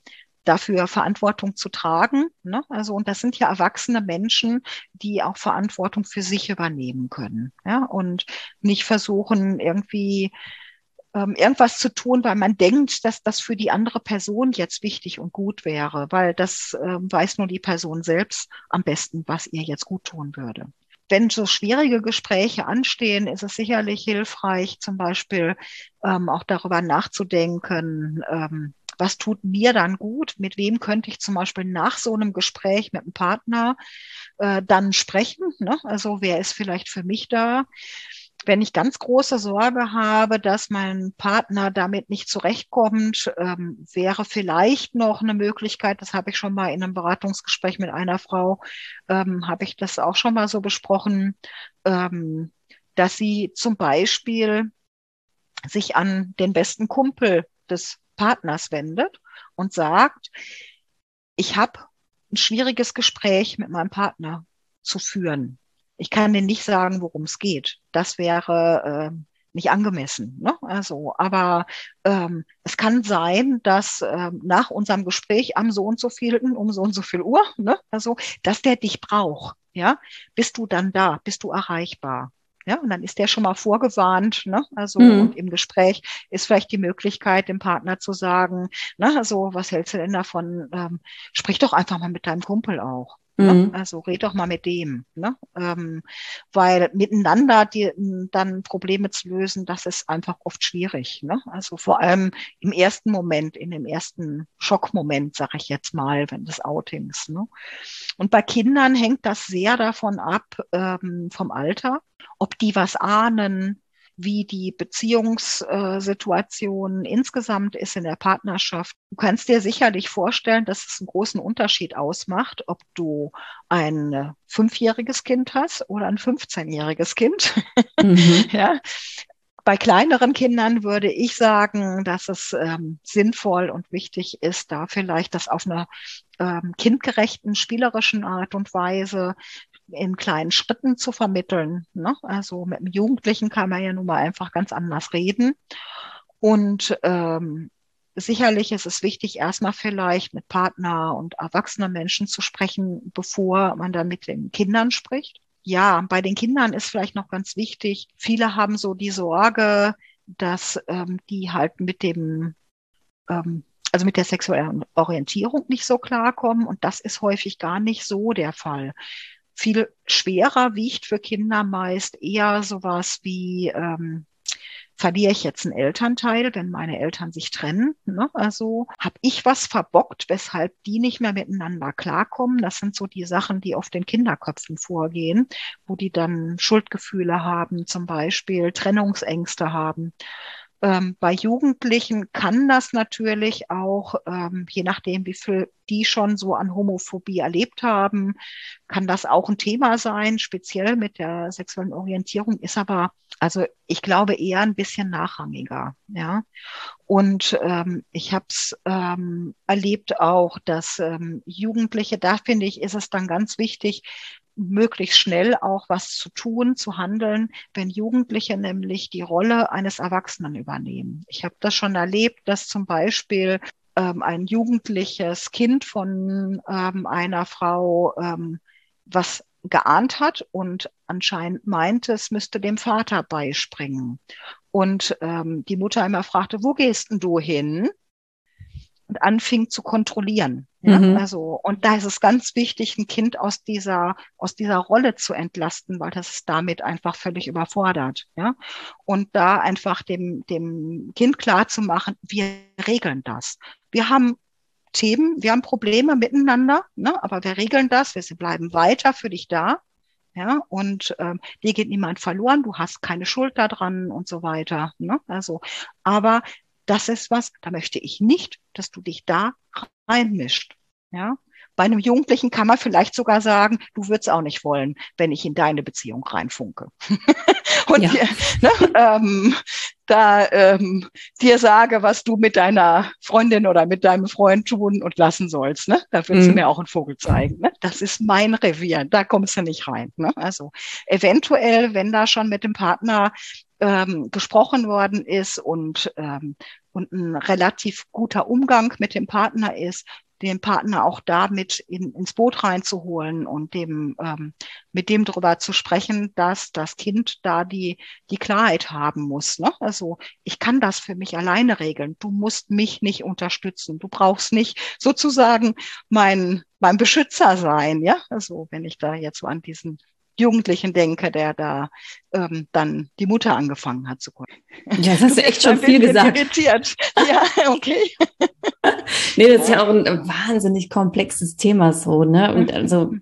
dafür Verantwortung zu tragen. Ne? Also, und das sind ja erwachsene Menschen, die auch Verantwortung für sich übernehmen können. Ja? Und nicht versuchen, irgendwie ähm, irgendwas zu tun, weil man denkt, dass das für die andere Person jetzt wichtig und gut wäre, weil das ähm, weiß nur die Person selbst am besten, was ihr jetzt gut tun würde. Wenn so schwierige Gespräche anstehen, ist es sicherlich hilfreich, zum Beispiel ähm, auch darüber nachzudenken, ähm, was tut mir dann gut, mit wem könnte ich zum Beispiel nach so einem Gespräch mit einem Partner äh, dann sprechen. Ne? Also wer ist vielleicht für mich da? Wenn ich ganz große Sorge habe, dass mein Partner damit nicht zurechtkommt, ähm, wäre vielleicht noch eine Möglichkeit, das habe ich schon mal in einem Beratungsgespräch mit einer Frau, ähm, habe ich das auch schon mal so besprochen, ähm, dass sie zum Beispiel sich an den besten Kumpel des Partners wendet und sagt, ich habe ein schwieriges Gespräch mit meinem Partner zu führen. Ich kann dir nicht sagen, worum es geht. Das wäre äh, nicht angemessen. Ne? Also, aber ähm, es kann sein, dass ähm, nach unserem Gespräch am so und so vielen, um so und so viel Uhr, ne? also, dass der dich braucht. Ja, bist du dann da? Bist du erreichbar? Ja, und dann ist der schon mal vorgewarnt. Ne? Also mhm. und im Gespräch ist vielleicht die Möglichkeit, dem Partner zu sagen, ne, also was hältst du denn davon? Ähm, sprich doch einfach mal mit deinem Kumpel auch. Ne? Mhm. Also red doch mal mit dem. Ne? Ähm, weil miteinander die, dann Probleme zu lösen, das ist einfach oft schwierig. Ne? Also vor allem im ersten Moment, in dem ersten Schockmoment, sage ich jetzt mal, wenn des Outings. Ne? Und bei Kindern hängt das sehr davon ab, ähm, vom Alter, ob die was ahnen, wie die Beziehungssituation insgesamt ist in der Partnerschaft. Du kannst dir sicherlich vorstellen, dass es einen großen Unterschied ausmacht, ob du ein fünfjähriges Kind hast oder ein 15-jähriges Kind. Mhm. ja. Bei kleineren Kindern würde ich sagen, dass es ähm, sinnvoll und wichtig ist, da vielleicht das auf einer ähm, kindgerechten, spielerischen Art und Weise in kleinen Schritten zu vermitteln. Ne? Also mit einem Jugendlichen kann man ja nun mal einfach ganz anders reden. Und ähm, sicherlich ist es wichtig, erstmal vielleicht mit Partner und erwachsenen Menschen zu sprechen, bevor man dann mit den Kindern spricht. Ja, bei den Kindern ist vielleicht noch ganz wichtig, viele haben so die Sorge, dass ähm, die halt mit dem ähm, also mit der sexuellen Orientierung nicht so klarkommen. Und das ist häufig gar nicht so der Fall viel schwerer wiegt für Kinder meist eher sowas wie, ähm, verliere ich jetzt einen Elternteil, wenn meine Eltern sich trennen? Ne? Also habe ich was verbockt, weshalb die nicht mehr miteinander klarkommen? Das sind so die Sachen, die auf den Kinderköpfen vorgehen, wo die dann Schuldgefühle haben, zum Beispiel Trennungsängste haben. Ähm, bei Jugendlichen kann das natürlich auch, ähm, je nachdem, wie viel die schon so an Homophobie erlebt haben, kann das auch ein Thema sein, speziell mit der sexuellen Orientierung, ist aber, also ich glaube, eher ein bisschen nachrangiger. Ja. Und ähm, ich habe es ähm, erlebt auch, dass ähm, Jugendliche, da finde ich, ist es dann ganz wichtig, möglichst schnell auch was zu tun, zu handeln, wenn Jugendliche nämlich die Rolle eines Erwachsenen übernehmen. Ich habe das schon erlebt, dass zum Beispiel ähm, ein jugendliches Kind von ähm, einer Frau ähm, was geahnt hat und anscheinend meinte, es müsste dem Vater beispringen. Und ähm, die Mutter immer fragte, wo gehst denn du hin? Und anfing zu kontrollieren. Ja, mhm. Also, und da ist es ganz wichtig, ein Kind aus dieser, aus dieser Rolle zu entlasten, weil das ist damit einfach völlig überfordert. Ja, und da einfach dem, dem Kind klar zu machen, wir regeln das. Wir haben Themen, wir haben Probleme miteinander, ne, aber wir regeln das, wir bleiben weiter für dich da. Ja, und ähm, dir geht niemand verloren, du hast keine Schuld daran und so weiter. Ne? Also, aber das ist was, da möchte ich nicht, dass du dich da reinmischt. Ja, bei einem Jugendlichen kann man vielleicht sogar sagen, du würdest auch nicht wollen, wenn ich in deine Beziehung reinfunke. und ja. dir, ne, ähm, da ähm, dir sage, was du mit deiner Freundin oder mit deinem Freund tun und lassen sollst. Ne? Da würdest mhm. du mir auch einen Vogel zeigen. Ne? Das ist mein Revier, da kommst du nicht rein. Ne? Also eventuell, wenn da schon mit dem Partner ähm, gesprochen worden ist und, ähm, und ein relativ guter Umgang mit dem Partner ist, den Partner auch damit in, ins Boot reinzuholen und dem ähm, mit dem darüber zu sprechen, dass das Kind da die die Klarheit haben muss. Ne? Also ich kann das für mich alleine regeln. Du musst mich nicht unterstützen. Du brauchst nicht sozusagen mein mein Beschützer sein. Ja, also wenn ich da jetzt so an diesen Jugendlichen denke, der da ähm, dann die Mutter angefangen hat zu kommen. Ja, das hast du echt schon viel gesagt. Irritiert. Ja, okay. nee, das ist ja auch ein wahnsinnig komplexes Thema so, ne? Und mhm. also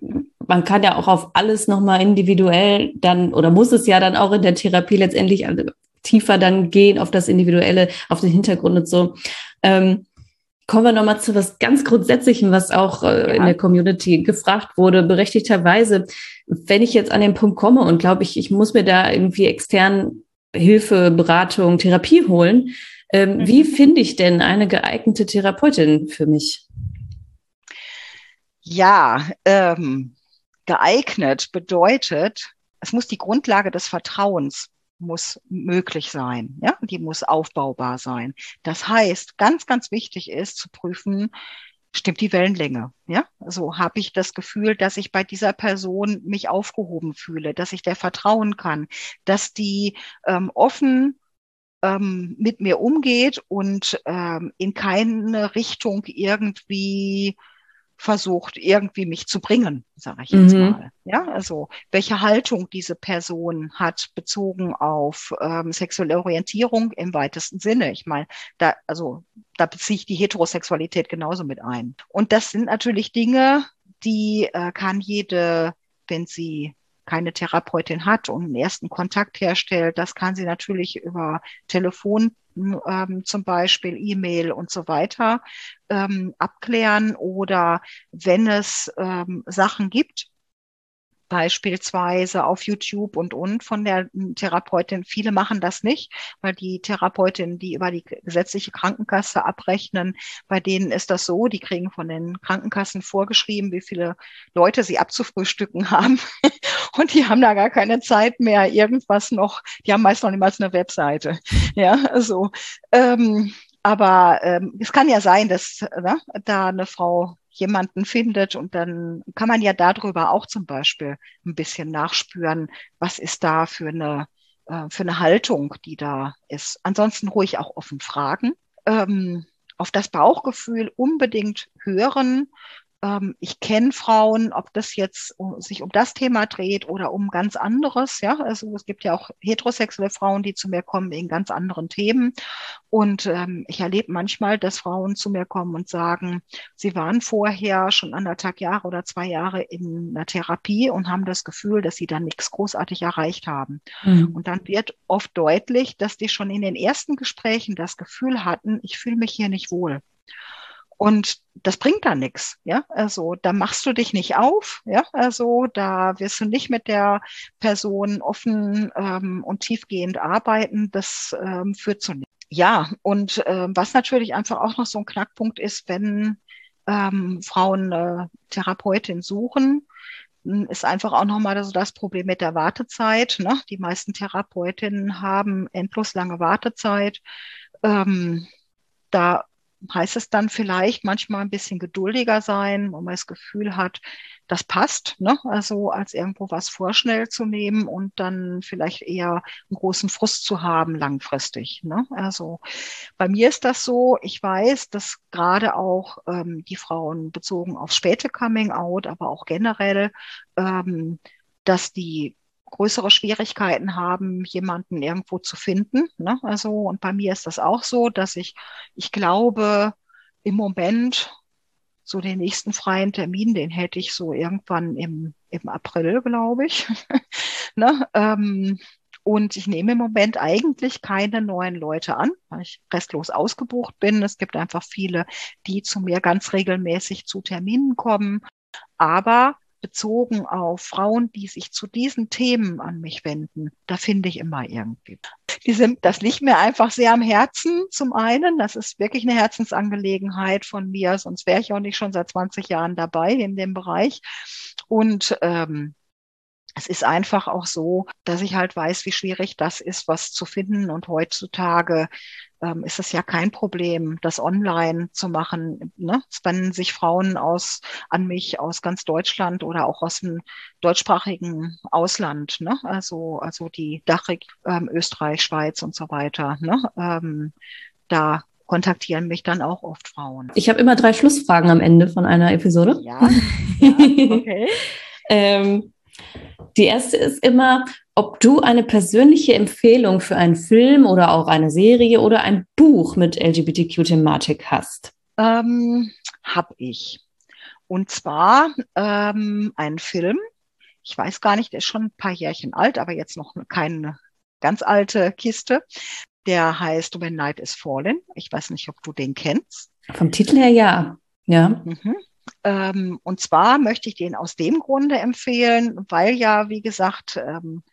man kann ja auch auf alles nochmal individuell dann oder muss es ja dann auch in der Therapie letztendlich also tiefer dann gehen auf das Individuelle, auf den Hintergrund und so. Ähm, Kommen wir nochmal zu was ganz Grundsätzlichem, was auch äh, ja. in der Community gefragt wurde, berechtigterweise. Wenn ich jetzt an den Punkt komme und glaube ich, ich muss mir da irgendwie extern Hilfe, Beratung, Therapie holen, ähm, mhm. wie finde ich denn eine geeignete Therapeutin für mich? Ja, ähm, geeignet bedeutet, es muss die Grundlage des Vertrauens muss möglich sein, ja, die muss aufbaubar sein. Das heißt, ganz, ganz wichtig ist zu prüfen, stimmt die Wellenlänge, ja? Also habe ich das Gefühl, dass ich bei dieser Person mich aufgehoben fühle, dass ich der vertrauen kann, dass die ähm, offen ähm, mit mir umgeht und ähm, in keine Richtung irgendwie versucht, irgendwie mich zu bringen, sage ich jetzt mhm. mal. Ja, also welche Haltung diese Person hat bezogen auf ähm, sexuelle Orientierung im weitesten Sinne. Ich meine, da, also da beziehe ich die Heterosexualität genauso mit ein. Und das sind natürlich Dinge, die äh, kann jede, wenn sie keine Therapeutin hat und einen ersten Kontakt herstellt, das kann sie natürlich über Telefon ähm, zum Beispiel, E-Mail und so weiter ähm, abklären oder wenn es ähm, Sachen gibt, beispielsweise auf YouTube und und von der Therapeutin. Viele machen das nicht, weil die Therapeutin, die über die gesetzliche Krankenkasse abrechnen, bei denen ist das so, die kriegen von den Krankenkassen vorgeschrieben, wie viele Leute sie abzufrühstücken haben. Und die haben da gar keine Zeit mehr, irgendwas noch, die haben meist noch niemals eine Webseite. Ja, also ähm, aber ähm, es kann ja sein, dass ne, da eine Frau jemanden findet und dann kann man ja darüber auch zum Beispiel ein bisschen nachspüren, was ist da für eine, äh, für eine Haltung, die da ist. Ansonsten ruhig auch offen fragen. Ähm, auf das Bauchgefühl unbedingt hören, ähm, ich kenne Frauen, ob das jetzt sich um das Thema dreht oder um ganz anderes. Ja, also es gibt ja auch heterosexuelle Frauen, die zu mir kommen wegen ganz anderen Themen. Und ähm, ich erlebe manchmal, dass Frauen zu mir kommen und sagen, sie waren vorher schon anderthalb Jahre oder zwei Jahre in einer Therapie und haben das Gefühl, dass sie dann nichts großartig erreicht haben. Mhm. Und dann wird oft deutlich, dass die schon in den ersten Gesprächen das Gefühl hatten, ich fühle mich hier nicht wohl. Und das bringt da nichts, ja. Also da machst du dich nicht auf, ja. Also da wirst du nicht mit der Person offen ähm, und tiefgehend arbeiten. Das ähm, führt zu nichts. Ja, und ähm, was natürlich einfach auch noch so ein Knackpunkt ist, wenn ähm, Frauen äh, Therapeutin suchen, ist einfach auch nochmal so das Problem mit der Wartezeit. Ne? Die meisten Therapeutinnen haben endlos lange Wartezeit. Ähm, da heißt es dann vielleicht manchmal ein bisschen geduldiger sein, wo man das Gefühl hat, das passt, ne? also als irgendwo was vorschnell zu nehmen und dann vielleicht eher einen großen Frust zu haben langfristig. Ne? Also bei mir ist das so, ich weiß, dass gerade auch ähm, die Frauen bezogen auf späte Coming Out, aber auch generell, ähm, dass die größere Schwierigkeiten haben, jemanden irgendwo zu finden. Ne? Also, und bei mir ist das auch so, dass ich, ich glaube, im Moment so den nächsten freien Termin, den hätte ich so irgendwann im, im April, glaube ich. ne? ähm, und ich nehme im Moment eigentlich keine neuen Leute an, weil ich restlos ausgebucht bin. Es gibt einfach viele, die zu mir ganz regelmäßig zu Terminen kommen. Aber bezogen auf Frauen, die sich zu diesen Themen an mich wenden, da finde ich immer irgendwie. Die sind, das liegt mir einfach sehr am Herzen. Zum einen, das ist wirklich eine Herzensangelegenheit von mir, sonst wäre ich auch nicht schon seit 20 Jahren dabei in dem Bereich. Und ähm, es ist einfach auch so, dass ich halt weiß, wie schwierig das ist, was zu finden. Und heutzutage ähm, ist es ja kein Problem, das online zu machen. Ne? Es wenden sich Frauen aus an mich aus ganz Deutschland oder auch aus dem deutschsprachigen Ausland. Ne? Also, also die Dachregion ähm, Österreich, Schweiz und so weiter. Ne? Ähm, da kontaktieren mich dann auch oft Frauen. Ich habe immer drei Schlussfragen am Ende von einer Episode. Ja, ja okay. ähm, die erste ist immer, ob du eine persönliche Empfehlung für einen Film oder auch eine Serie oder ein Buch mit LGBTQ-Thematik hast. Ähm, hab ich. Und zwar ähm, ein Film. Ich weiß gar nicht, der ist schon ein paar Jährchen alt, aber jetzt noch keine ganz alte Kiste. Der heißt When Night is Fallen. Ich weiß nicht, ob du den kennst. Vom Titel her ja. Ja. Mhm. Ähm, und zwar möchte ich den aus dem Grunde empfehlen, weil ja, wie gesagt, ähm,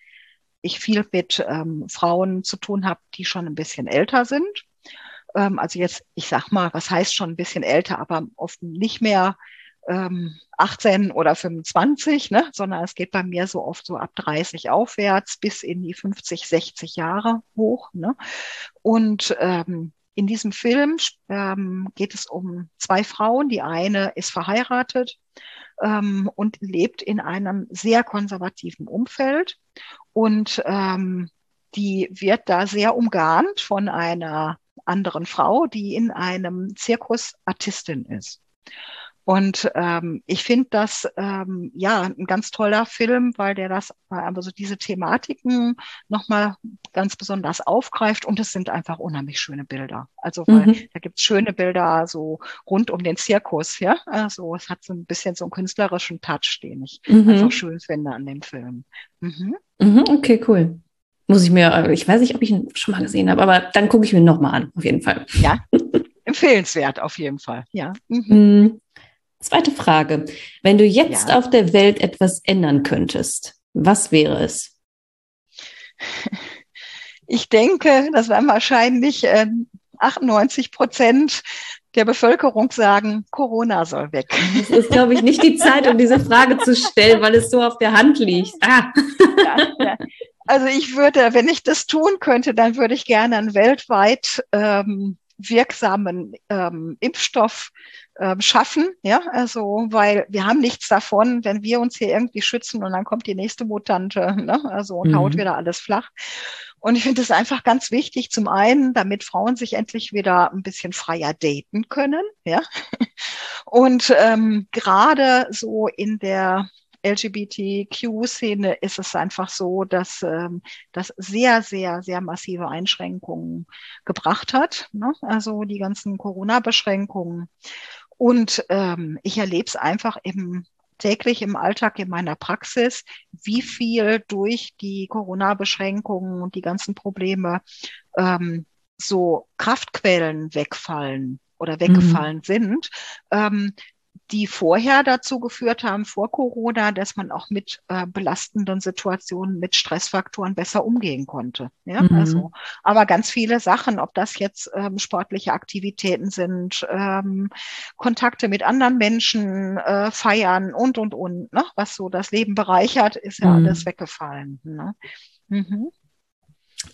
ich viel mit ähm, Frauen zu tun habe, die schon ein bisschen älter sind. Ähm, also jetzt, ich sag mal, was heißt schon ein bisschen älter, aber oft nicht mehr ähm, 18 oder 25, ne, sondern es geht bei mir so oft so ab 30 aufwärts bis in die 50, 60 Jahre hoch. Ne? Und ähm, in diesem Film ähm, geht es um zwei Frauen. Die eine ist verheiratet ähm, und lebt in einem sehr konservativen Umfeld. Und ähm, die wird da sehr umgarnt von einer anderen Frau, die in einem Zirkus Artistin ist. Und ähm, ich finde das ähm, ja ein ganz toller Film, weil der das also diese Thematiken nochmal ganz besonders aufgreift und es sind einfach unheimlich schöne Bilder. Also weil mhm. da gibt's schöne Bilder so rund um den Zirkus, ja. Also es hat so ein bisschen so einen künstlerischen Touch, den ich mhm. einfach schön finde an dem Film. Mhm. mhm okay, cool. Muss ich mir, ich weiß nicht, ob ich ihn schon mal gesehen habe, aber dann gucke ich mir nochmal an, auf jeden Fall. Ja, empfehlenswert auf jeden Fall, ja. Mhm. Zweite Frage. Wenn du jetzt ja. auf der Welt etwas ändern könntest, was wäre es? Ich denke, das werden wahrscheinlich äh, 98 Prozent der Bevölkerung sagen, Corona soll weg. Das ist, glaube ich, nicht die Zeit, um diese Frage zu stellen, weil es so auf der Hand liegt. Ah. Ja, ja. Also ich würde, wenn ich das tun könnte, dann würde ich gerne einen weltweit ähm, wirksamen ähm, Impfstoff ähm, schaffen, ja, also weil wir haben nichts davon, wenn wir uns hier irgendwie schützen und dann kommt die nächste Mutante, ne, also und mhm. haut wieder alles flach. Und ich finde es einfach ganz wichtig, zum einen, damit Frauen sich endlich wieder ein bisschen freier daten können, ja. Und ähm, gerade so in der LGBTQ-Szene ist es einfach so, dass ähm, das sehr, sehr, sehr massive Einschränkungen gebracht hat. Ne? Also die ganzen Corona-Beschränkungen. Und ähm, ich erlebe es einfach im täglich im Alltag in meiner Praxis, wie viel durch die Corona-Beschränkungen und die ganzen Probleme ähm, so Kraftquellen wegfallen oder weggefallen mhm. sind, ähm, die vorher dazu geführt haben, vor Corona, dass man auch mit äh, belastenden Situationen, mit Stressfaktoren besser umgehen konnte. Ja, mhm. also, aber ganz viele Sachen, ob das jetzt ähm, sportliche Aktivitäten sind, ähm, Kontakte mit anderen Menschen, äh, feiern und, und, und, ne? was so das Leben bereichert, ist ja mhm. alles weggefallen. Ne? Mhm.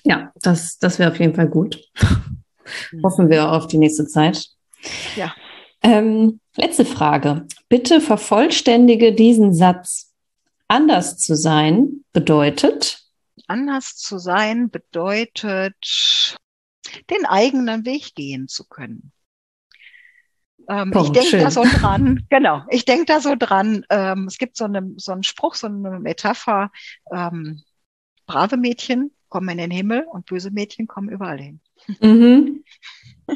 Ja, das, das wäre auf jeden Fall gut. Hoffen wir auf die nächste Zeit. Ja. Ähm, letzte Frage. Bitte vervollständige diesen Satz. Anders zu sein bedeutet? Anders zu sein bedeutet, den eigenen Weg gehen zu können. Ähm, oh, ich denke da so dran, genau, ich denke da so dran, ähm, es gibt so, eine, so einen Spruch, so eine Metapher, ähm, brave Mädchen kommen in den Himmel und böse Mädchen kommen überall hin. Mhm.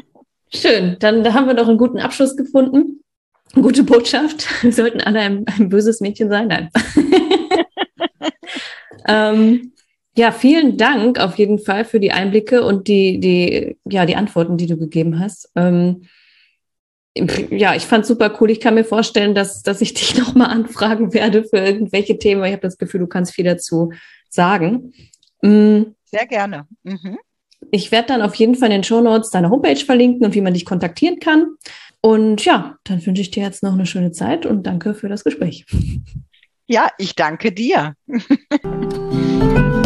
Schön, dann haben wir doch einen guten Abschluss gefunden. Gute Botschaft. Wir sollten alle ein, ein böses Mädchen sein. Nein. ähm, ja, vielen Dank auf jeden Fall für die Einblicke und die, die, ja, die Antworten, die du gegeben hast. Ähm, ja, ich fand super cool. Ich kann mir vorstellen, dass, dass ich dich nochmal anfragen werde für irgendwelche Themen. Ich habe das Gefühl, du kannst viel dazu sagen. Mhm. Sehr gerne. Mhm. Ich werde dann auf jeden Fall in den Show Notes deine Homepage verlinken und wie man dich kontaktieren kann. Und ja, dann wünsche ich dir jetzt noch eine schöne Zeit und danke für das Gespräch. Ja, ich danke dir.